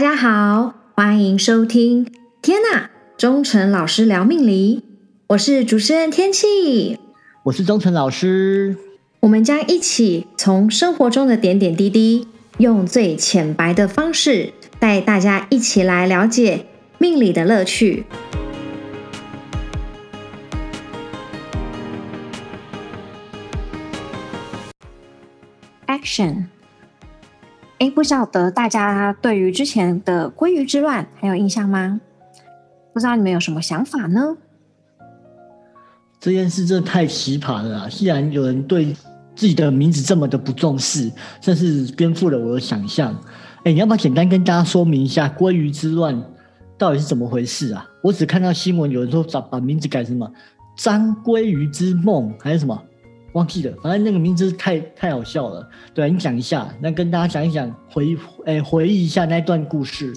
家好，欢迎收听。天呐，忠诚老师聊命理，我是主持人天气，我是忠诚老师。我们将一起从生活中的点点滴滴，用最浅白的方式，带大家一起来了解命理的乐趣。Action。哎，不晓得大家对于之前的鲑鱼之乱还有印象吗？不知道你们有什么想法呢？这件事真的太奇葩了！既然有人对自己的名字这么的不重视，真是颠覆了我的想象。哎，你要不要简单跟大家说明一下鲑鱼之乱到底是怎么回事啊？我只看到新闻有人说把把名字改成什么“张鲑鱼之梦”还是什么？忘记了，反正那个名字太太好笑了。对，你讲一下，那跟大家讲一讲，回诶回忆一下那段故事。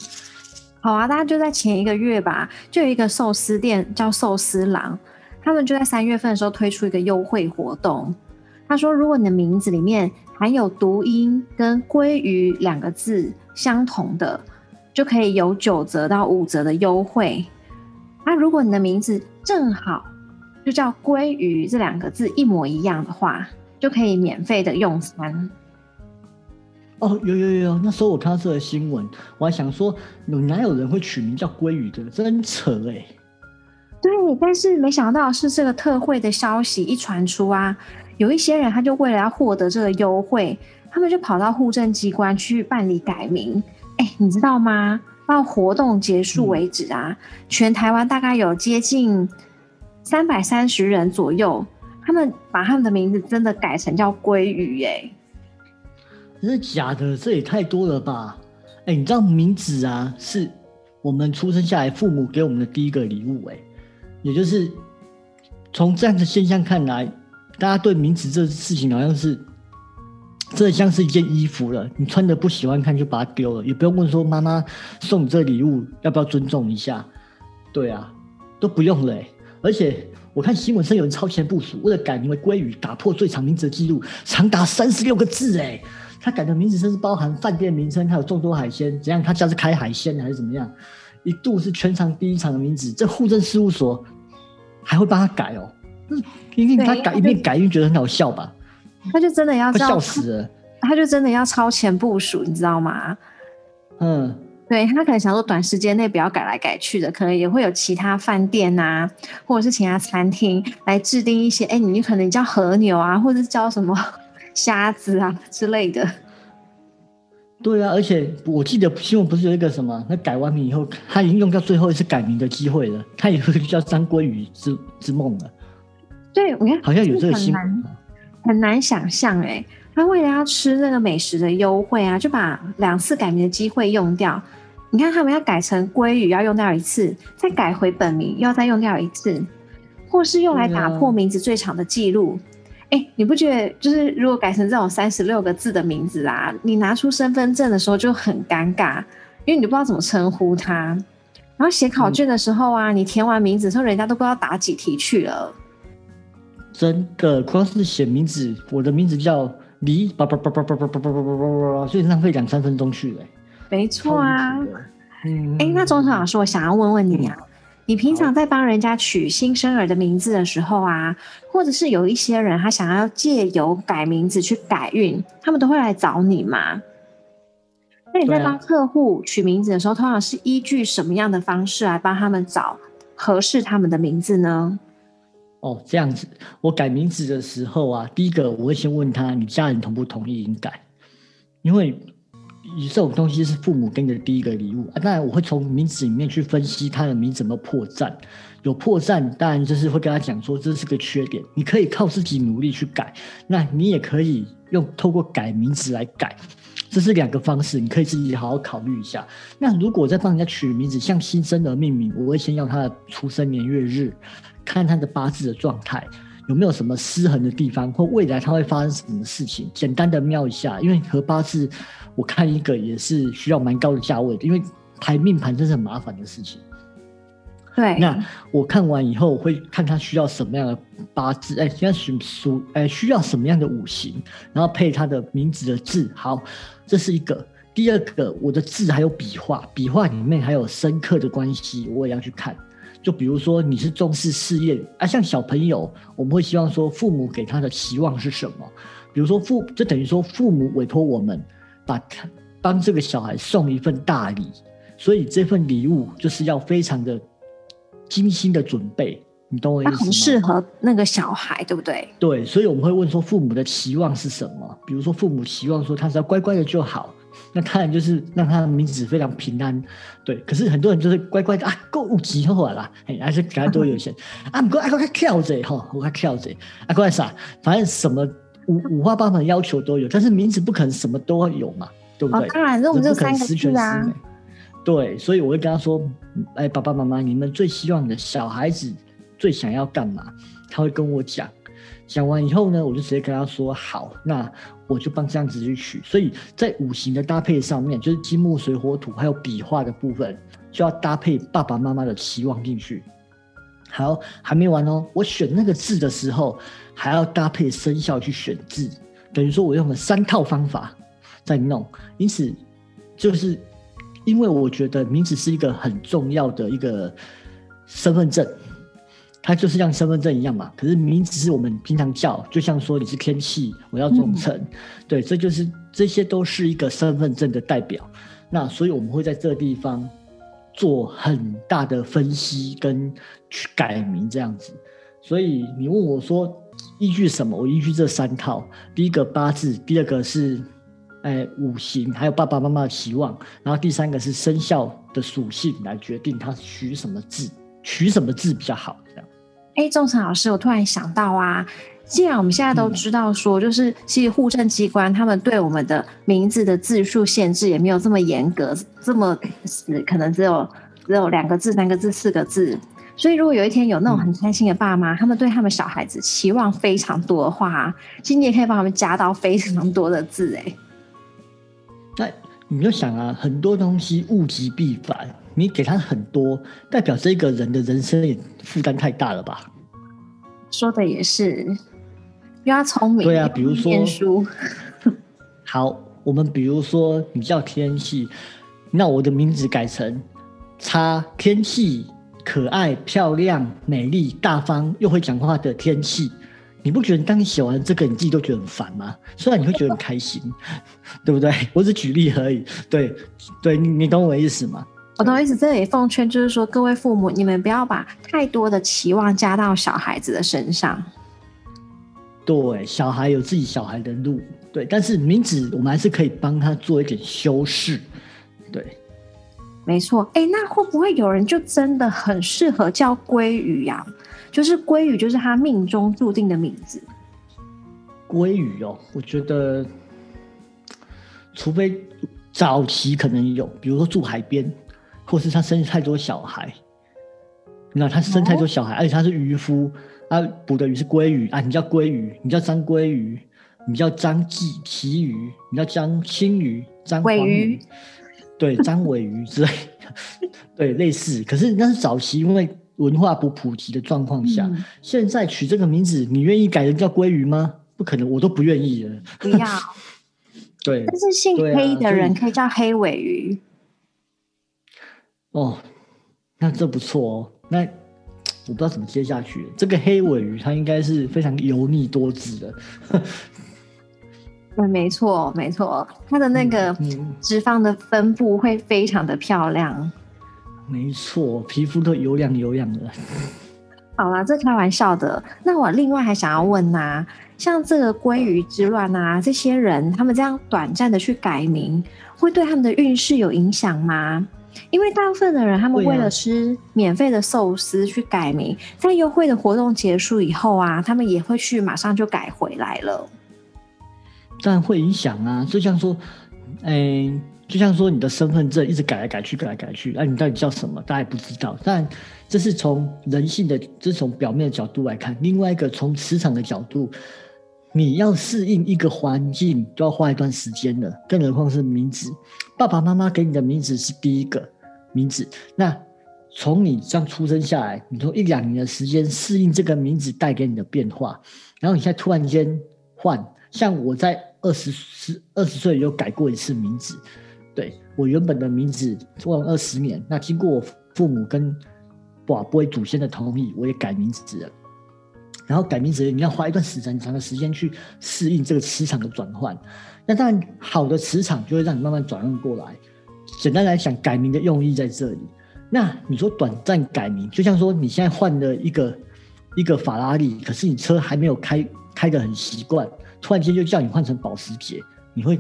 好啊，大家就在前一个月吧，就有一个寿司店叫寿司郎，他们就在三月份的时候推出一个优惠活动。他说，如果你的名字里面含有读音跟“鲑鱼”两个字相同的，就可以有九折到五折的优惠。那如果你的名字正好。就叫“鲑鱼”这两个字一模一样的话，就可以免费的用餐。哦，有有有，那时候我看到这个新闻，我还想说，有哪有人会取名叫“鲑鱼”的？真扯哎！对，但是没想到是这个特惠的消息一传出啊，有一些人他就为了要获得这个优惠，他们就跑到户政机关去办理改名。哎，你知道吗？到活动结束为止啊，全台湾大概有接近。三百三十人左右，他们把他们的名字真的改成叫鲑鱼，哎，真的假的？这也太多了吧！哎，你知道名字啊，是我们出生下来父母给我们的第一个礼物，哎，也就是从这样的现象看来，大家对名字这事情好像是，这像是一件衣服了，你穿的不喜欢看就把它丢了，也不用问说妈妈送你这礼物要不要尊重一下，对啊，都不用了。而且我看新闻上有人超前部署，为了改名为鲑鱼，打破最长名字的记录，长达三十六个字。哎，他改的名字甚至包含饭店名称，还有众多海鲜，怎样？他家是开海鲜还是怎么样？一度是全场第一场的名字，这户政事务所还会帮他改哦。因为他改一遍改，因为觉得很好笑吧？他就真的要笑死了，他就真的要超前部署，你知道吗？嗯。对他可能想说，短时间内不要改来改去的，可能也会有其他饭店啊，或者是其他餐厅来制定一些，哎，你可能叫和牛啊，或者是叫什么 虾子啊之类的。对啊，而且我记得新闻不是有一个什么，他改完名以后，他已经用掉最后一次改名的机会了，他也会叫张鲑鱼之之梦了。对，我看好像有这个新闻，很难想象哎，他为了要吃那个美食的优惠啊，就把两次改名的机会用掉。你看，他们要改成鲑鱼，要用掉一次，再改回本名，要再用掉一次，或是用来打破名字最长的记录。哎，你不觉得就是如果改成这种三十六个字的名字啊，你拿出身份证的时候就很尴尬，因为你不知道怎么称呼他。然后写考卷的时候啊，你填完名字之后，人家都不知道答几题去了。真的，光是写名字，我的名字叫李，叭叭叭叭叭叭叭叭叭叭叭，所以浪费两三分钟去了。没错啊，嗯，哎，那钟诚老师，我想要问问你啊，你平常在帮人家取新生儿的名字的时候啊，或者是有一些人他想要借由改名字去改运，他们都会来找你吗？那你在帮客户取名字的时候，通常是依据什么样的方式来帮他们找合适他们的名字呢？哦，这样子，我改名字的时候啊，第一个我会先问他，你家人同不同意你改，因为。这种东西是父母给你的第一个礼物啊，当然我会从名字里面去分析他的名字有没有破绽，有破绽当然就是会跟他讲说这是个缺点，你可以靠自己努力去改，那你也可以用透过改名字来改，这是两个方式，你可以自己好好考虑一下。那如果在帮人家取名字，像新生儿命名，我会先要他的出生年月日，看他的八字的状态。有没有什么失衡的地方，或未来它会发生什么事情？简单的瞄一下，因为和八字，我看一个也是需要蛮高的价位的，因为排命盘真是很麻烦的事情。对，那我看完以后，我会看他需要什么样的八字，哎，现在属属，哎，需要什么样的五行，然后配他的名字的字。好，这是一个。第二个，我的字还有笔画，笔画里面还有深刻的关系，我也要去看。就比如说你是重视事业啊，像小朋友，我们会希望说父母给他的期望是什么？比如说父，就等于说父母委托我们把他帮这个小孩送一份大礼，所以这份礼物就是要非常的精心的准备。你懂我意思吗？很适合那个小孩，对不对？对，所以我们会问说父母的期望是什么？比如说父母期望说他只要乖乖的就好，那当然就是让他的名字非常平安。对，可是很多人就是乖乖的啊，够急后来啦，哎，还是给他多有钱啊，不过啊，快跳着哈，我快跳着啊，快啥？反正什么五五花八门要求都有，但是名字不可能什么都有嘛，对不对？当然，这我们就三个字啊。对，所以我会跟他说，哎，爸爸妈妈，你们最希望的小孩子。最想要干嘛？他会跟我讲，讲完以后呢，我就直接跟他说好，那我就帮这样子去取。所以在五行的搭配上面，就是金木水火土还有笔画的部分，就要搭配爸爸妈妈的期望进去。好，还没完哦，我选那个字的时候，还要搭配生肖去选字，等于说我用了三套方法在弄。因此，就是因为我觉得名字是一个很重要的一个身份证。它就是像身份证一样嘛，可是名字是我们平常叫，就像说你是天气，我要忠诚，对，这就是这些都是一个身份证的代表。那所以我们会在这个地方做很大的分析跟去改名这样子。所以你问我说依据什么？我依据这三套：第一个八字，第二个是哎五行，还有爸爸妈妈的期望，然后第三个是生肖的属性来决定他取什么字，取什么字比较好。哎，仲成老师，我突然想到啊，既然我们现在都知道说，就是其实户政机关他们对我们的名字的字数限制也没有这么严格，这么死，可能只有只有两个字、三个字、四个字。所以如果有一天有那种很贪心的爸妈，他们对他们小孩子期望非常多的话，其实你也可以帮他们加到非常多的字。哎，那你就想啊，很多东西物极必反。你给他很多，代表这个人的人生也负担太大了吧？说的也是，因为他聪明。对啊，比如说念书。好，我们比如说你叫天气，那我的名字改成“差天气”，可爱、漂亮、美丽、大方又会讲话的天气。你不觉得当你写完这个，你自己都觉得很烦吗？虽然你会觉得很开心，对不对？我只举例而已。对，对你你懂我的意思吗？我懂意思，这里奉劝就是说，各位父母，你们不要把太多的期望加到小孩子的身上。对，小孩有自己小孩的路，对，但是名字我们还是可以帮他做一点修饰。对，没错。哎，那会不会有人就真的很适合叫鲑鱼呀？就是鲑鱼，就是他命中注定的名字。鲑鱼哦，我觉得，除非早期可能有，比如说住海边。或是他生太多小孩，那他生太多小孩，而且他是渔夫，他捕的鱼是鲑鱼啊，你叫鲑鱼，你叫张鲑鱼，你叫张鲫旗鱼，你叫张青鱼，张尾鱼，对，张尾鱼之类，对，类似。可是那是早期因为文化不普及的状况下，现在取这个名字，你愿意改人叫鲑鱼吗？不可能，我都不愿意了。不要。对。但是姓黑的人可以叫黑尾鱼。哦，那这不错哦。那我不知道怎么接下去。这个黑尾鱼它应该是非常油腻多汁的。对，没错，没错，它的那个脂肪的分布会非常的漂亮。没错，皮肤都油亮油亮的。好啦，这开玩笑的。那我另外还想要问呐，像这个鲑鱼之乱啊，这些人他们这样短暂的去改名，会对他们的运势有影响吗？因为大部分的人，他们为了吃免费的寿司去改名，在优惠的活动结束以后啊，他们也会去马上就改回来了。当然会影响啊，就像说，哎，就像说你的身份证一直改来改去，改来改去，哎，你到底叫什么？大家也不知道。但这是从人性的，这是从表面的角度来看。另外一个从磁场的角度。你要适应一个环境，都要花一段时间的，更何况是名字。爸爸妈妈给你的名字是第一个名字，那从你这样出生下来，你从一两年的时间适应这个名字带给你的变化，然后你现在突然间换，像我在二十十二十岁有改过一次名字，对我原本的名字做了二十年，那经过我父母跟寡不祖先的同意，我也改名字了。然后改名字，你要花一段时间长的时间去适应这个磁场的转换。那当然，好的磁场就会让你慢慢转换过来。简单来讲，改名的用意在这里。那你说短暂改名，就像说你现在换了一个一个法拉利，可是你车还没有开开的很习惯，突然间就叫你换成保时捷，你会，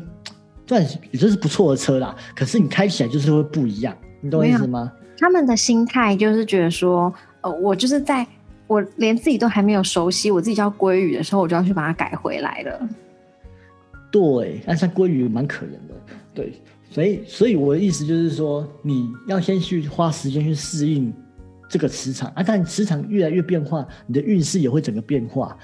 算也就是不错的车啦。可是你开起来就是会不一样，你懂我意思吗？他们的心态就是觉得说，呃，我就是在。我连自己都还没有熟悉，我自己叫鲑鱼的时候，我就要去把它改回来了。对，但是鲑鱼蛮可怜的。对，所以，所以我的意思就是说，你要先去花时间去适应这个磁场啊。但磁场越来越变化，你的运势也会整个变化。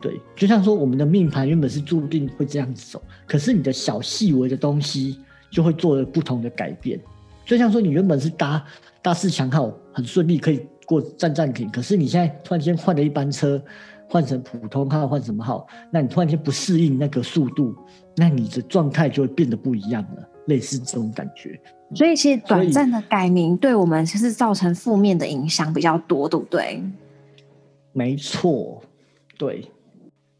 对，就像说我们的命盘原本是注定会这样子走，可是你的小细微的东西就会做了不同的改变。就像说你原本是搭大四强号很顺利，可以。过站站停，可是你现在突然间换了一班车，换成普通号，换什么号？那你突然间不适应那个速度，那你的状态就会变得不一样了，类似这种感觉。所以其实短暂的改名对我们其实造成负面的影响比较多，对不对？没错，对。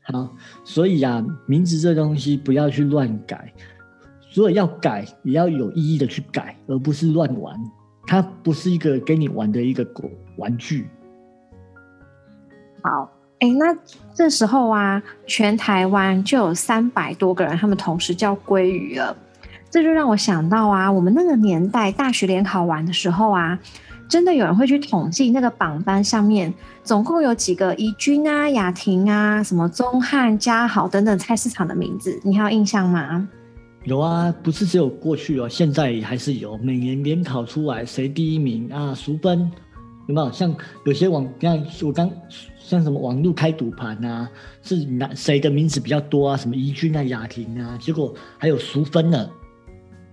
好，所以啊，名字这东西不要去乱改，如果要改，也要有意义的去改，而不是乱玩。它不是一个给你玩的一个狗玩具。好，哎，那这时候啊，全台湾就有三百多个人，他们同时叫鲑鱼了。这就让我想到啊，我们那个年代大学联考完的时候啊，真的有人会去统计那个榜单上面总共有几个怡君啊、雅婷啊、什么宗汉、嘉豪等等菜市场的名字，你还有印象吗？有啊，不是只有过去哦，现在还是有。每年联考出来谁第一名啊？熟分有没有？像有些网，你看我刚像什么网络开赌盘啊，是哪谁的名字比较多啊？什么怡君啊、雅婷啊，结果还有熟分呢。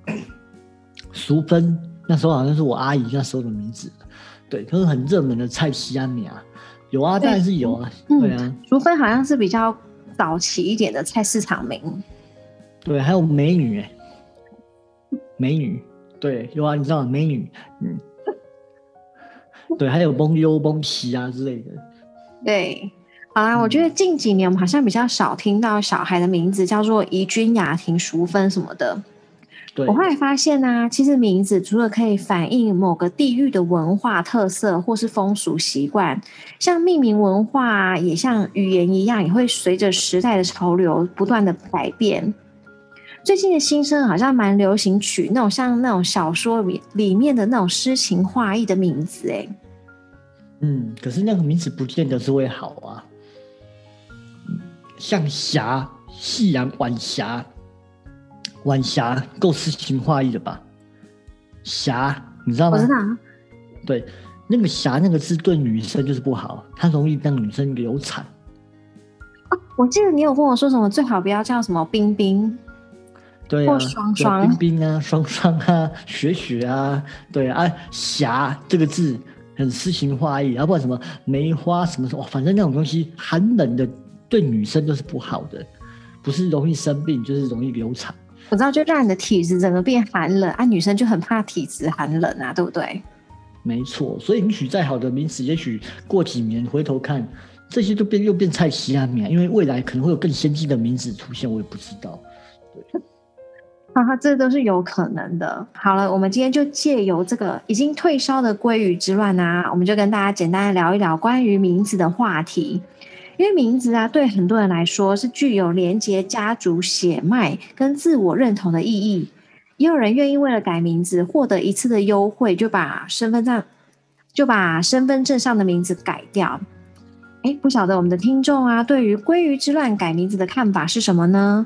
熟分那时候好像是我阿姨那时候的名字，对，都是很热门的菜西安米啊。有啊，当然是有啊，对啊。熟分好像是比较早期一点的菜市场名。对，还有美女哎，美女，对，有啊，你知道美女，嗯，对，还有崩优、崩奇啊之类的。对，好啦，我觉得近几年我们好像比较少听到小孩的名字叫做怡君、雅婷、淑芬什么的。对，我后来发现呢，其实名字除了可以反映某个地域的文化特色或是风俗习惯，像命名文化也像语言一样，也会随着时代的潮流不断的改变。最近的新生好像蛮流行取那种像那种小说里里面的那种诗情画意的名字，哎，嗯，可是那个名字不见得是会好啊。像霞、夕阳、晚霞、晚霞，够诗情画意的吧？霞，你知道吗？我知道。对，那个霞那个字对女生就是不好，它容易让女生流产。哦，我记得你有跟我说什么，最好不要叫什么冰冰。对啊，冰冰啊，双双啊，雪雪啊，对啊，霞这个字很诗情画意，要不然什么梅花什么什么，反正那种东西寒冷的，对女生都是不好的，不是容易生病，就是容易流产。我知道，就让你的体质整个变寒冷啊，女生就很怕体质寒冷啊，对不对？没错，所以你取再好的名字，也许过几年回头看，这些都变又变菜西安名，因为未来可能会有更先进的名字出现，我也不知道。对。哈哈，这都是有可能的。好了，我们今天就借由这个已经退烧的鲑鱼之乱啊，我们就跟大家简单的聊一聊关于名字的话题。因为名字啊，对很多人来说是具有连接家族血脉跟自我认同的意义。也有人愿意为了改名字获得一次的优惠，就把身份证就把身份证上的名字改掉。哎，不晓得我们的听众啊，对于鲑鱼之乱改名字的看法是什么呢？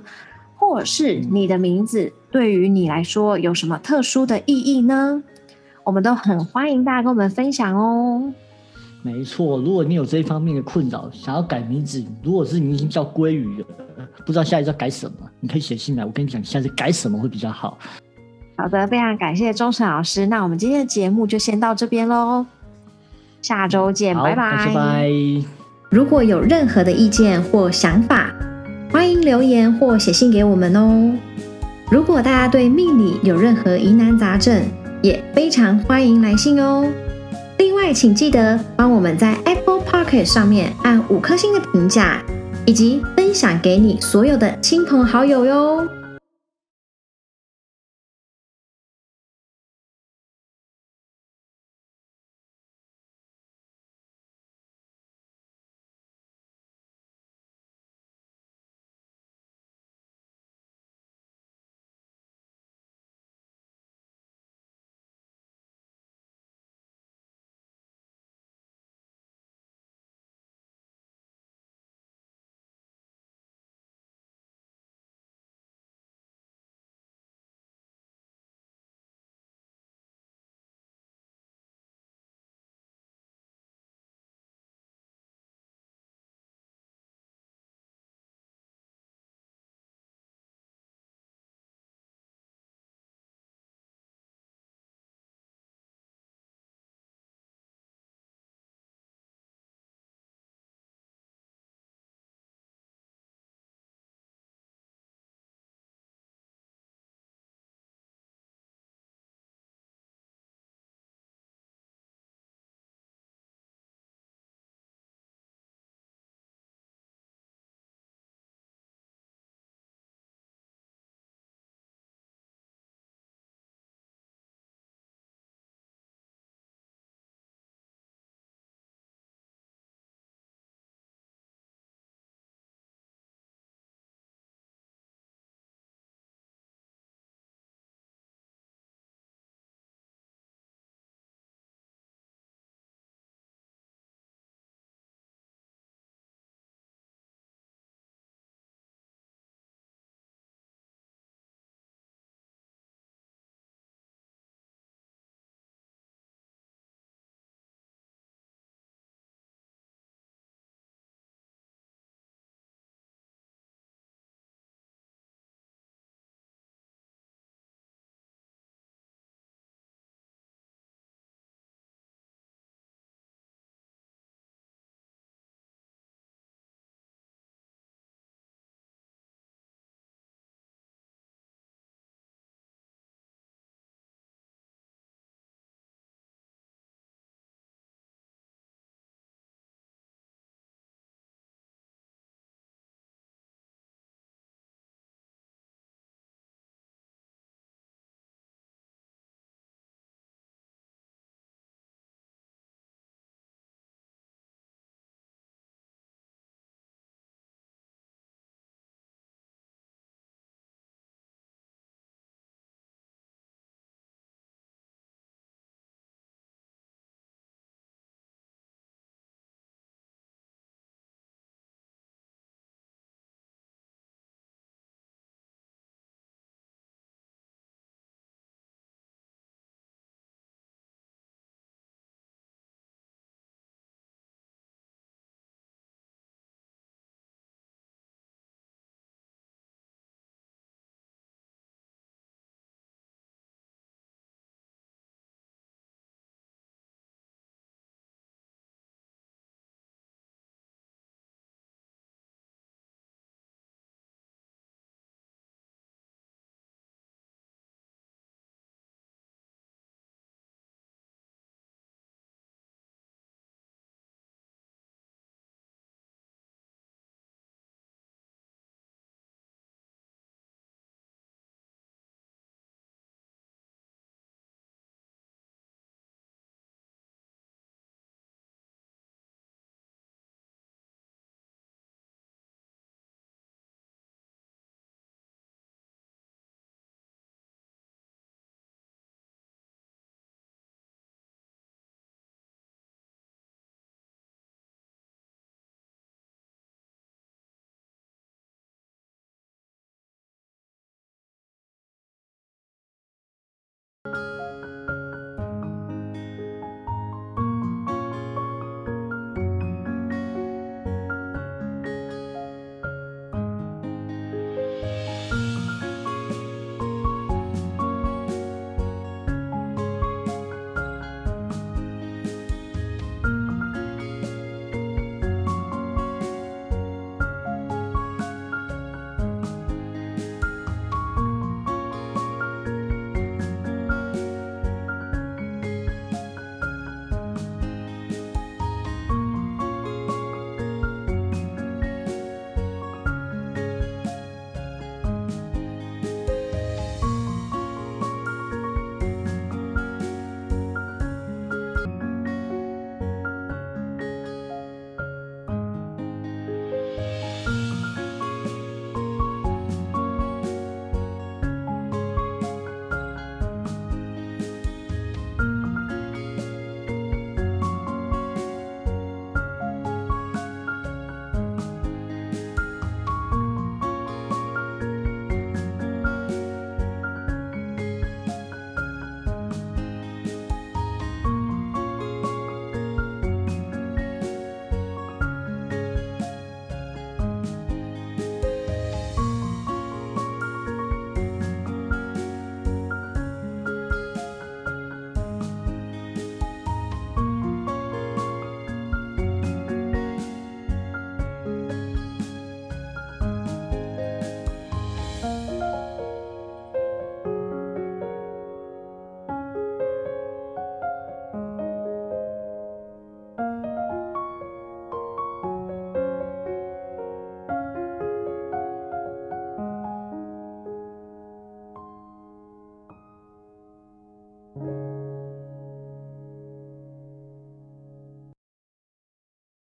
或是你的名字对于你来说有什么特殊的意义呢？我们都很欢迎大家跟我们分享哦。没错，如果你有这一方面的困扰，想要改名字，如果是你已经叫鲑鱼了，不知道下一次要改什么，你可以写信来，我跟你讲，下次改什么会比较好。好的，非常感谢钟诚老师，那我们今天的节目就先到这边喽，下周见，拜拜，拜拜。如果有任何的意见或想法。欢迎留言或写信给我们哦。如果大家对命理有任何疑难杂症，也非常欢迎来信哦。另外，请记得帮我们在 Apple Pocket 上面按五颗星的评价，以及分享给你所有的亲朋好友哟。